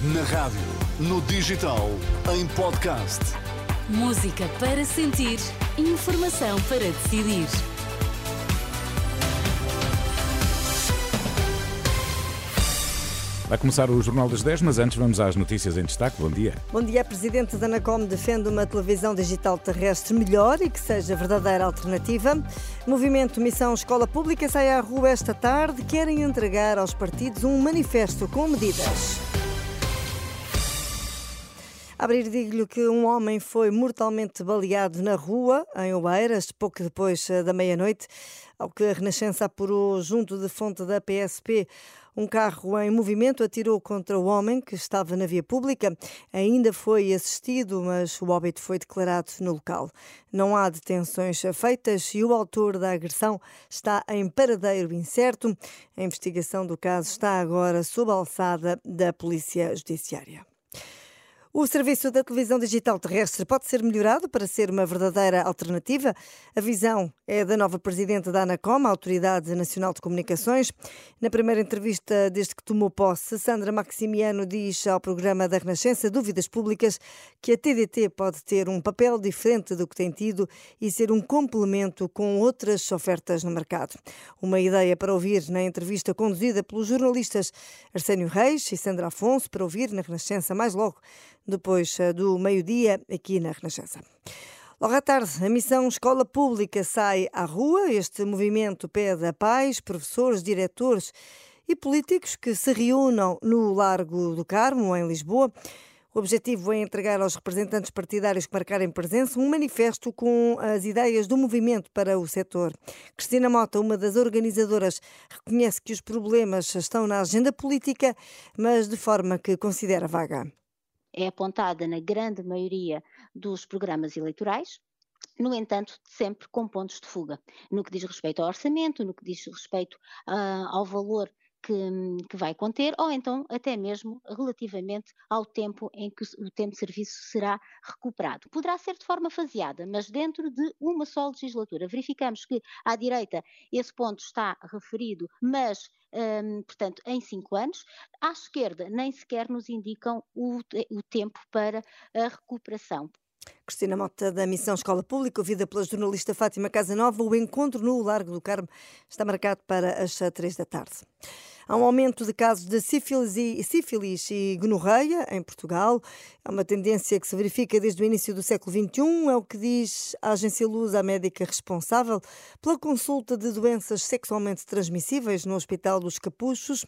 Na rádio, no digital, em podcast. Música para sentir, informação para decidir. Vai começar o Jornal das 10, mas antes vamos às notícias em destaque. Bom dia. Bom dia. A Presidente da Anacom defende uma televisão digital terrestre melhor e que seja verdadeira alternativa. Movimento Missão Escola Pública sai à rua esta tarde. Querem entregar aos partidos um manifesto com medidas. Abrir digo-lhe que um homem foi mortalmente baleado na rua, em Oeiras, pouco depois eh, da meia-noite, ao que a Renascença apurou junto de fonte da PSP. Um carro em movimento atirou contra o homem que estava na via pública. Ainda foi assistido, mas o óbito foi declarado no local. Não há detenções feitas e o autor da agressão está em paradeiro incerto. A investigação do caso está agora sob a alçada da Polícia Judiciária. O serviço da televisão digital terrestre pode ser melhorado para ser uma verdadeira alternativa? A visão é da nova presidente da ANACOM, a Autoridade Nacional de Comunicações. Na primeira entrevista desde que tomou posse, Sandra Maximiano diz ao programa da Renascença Dúvidas Públicas que a TDT pode ter um papel diferente do que tem tido e ser um complemento com outras ofertas no mercado. Uma ideia para ouvir na entrevista conduzida pelos jornalistas Arsénio Reis e Sandra Afonso, para ouvir na Renascença mais logo depois eh, do meio-dia, aqui na Renascença. Logo à tarde, a missão Escola Pública sai à rua. Este movimento pede a pais, professores, diretores e políticos que se reúnam no Largo do Carmo, em Lisboa. O objetivo é entregar aos representantes partidários que marcarem presença um manifesto com as ideias do movimento para o setor. Cristina Mota, uma das organizadoras, reconhece que os problemas estão na agenda política, mas de forma que considera vaga é apontada na grande maioria dos programas eleitorais, no entanto, sempre com pontos de fuga, no que diz respeito ao orçamento, no que diz respeito uh, ao valor que, que, vai conter, ou então até mesmo relativamente ao tempo em que o tempo de serviço será recuperado. Poderá ser de forma faseada, mas dentro de uma só legislatura. Verificamos que à direita esse ponto está referido, mas um, portanto, em cinco anos. À esquerda, nem sequer nos indicam o, o tempo para a recuperação. Cristina Mota, da Missão Escola Pública, ouvida pela jornalista Fátima Casanova, o encontro no Largo do Carmo está marcado para as três da tarde. Há um aumento de casos de sífilis e, sífilis e gonorreia em Portugal. É uma tendência que se verifica desde o início do século XXI, é o que diz a agência Luz, a médica responsável pela consulta de doenças sexualmente transmissíveis no Hospital dos Capuchos.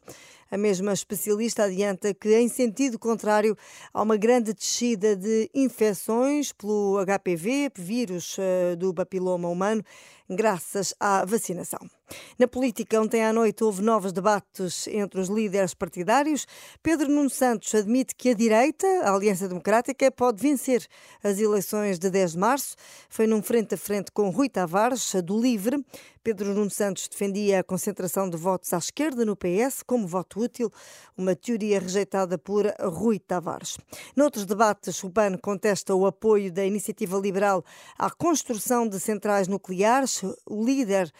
A mesma especialista adianta que, em sentido contrário, há uma grande descida de infecções pelo HPV, vírus eh, do papiloma humano, graças à vacinação. Na política, ontem à noite houve novos debates entre os líderes partidários. Pedro Nuno Santos admite que a direita, a Aliança Democrática, pode vencer as eleições de 10 de março. Foi num frente a frente com Rui Tavares, do Livre. Pedro Nuno Santos defendia a concentração de votos à esquerda no PS como voto útil, uma teoria rejeitada por Rui Tavares. Noutros debates, o PAN contesta o apoio da iniciativa liberal à construção de centrais nucleares. O líder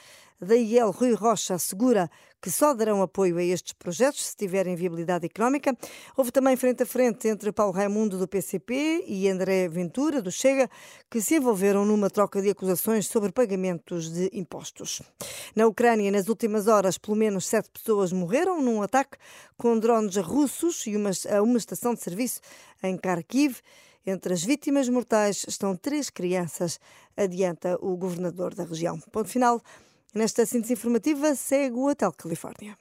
da IEL, Rui Rocha, assegura que só darão apoio a estes projetos se tiverem viabilidade económica. Houve também frente a frente entre Paulo Raimundo, do PCP, e André Ventura, do Chega, que se envolveram numa troca de acusações sobre pagamentos de impostos. Na Ucrânia, nas últimas horas, pelo menos sete pessoas morreram num ataque com drones russos e uma, a uma estação de serviço em Kharkiv. Entre as vítimas mortais estão três crianças, adianta o governador da região. Ponto final. Nesta síntese informativa, segue o Hotel Califórnia.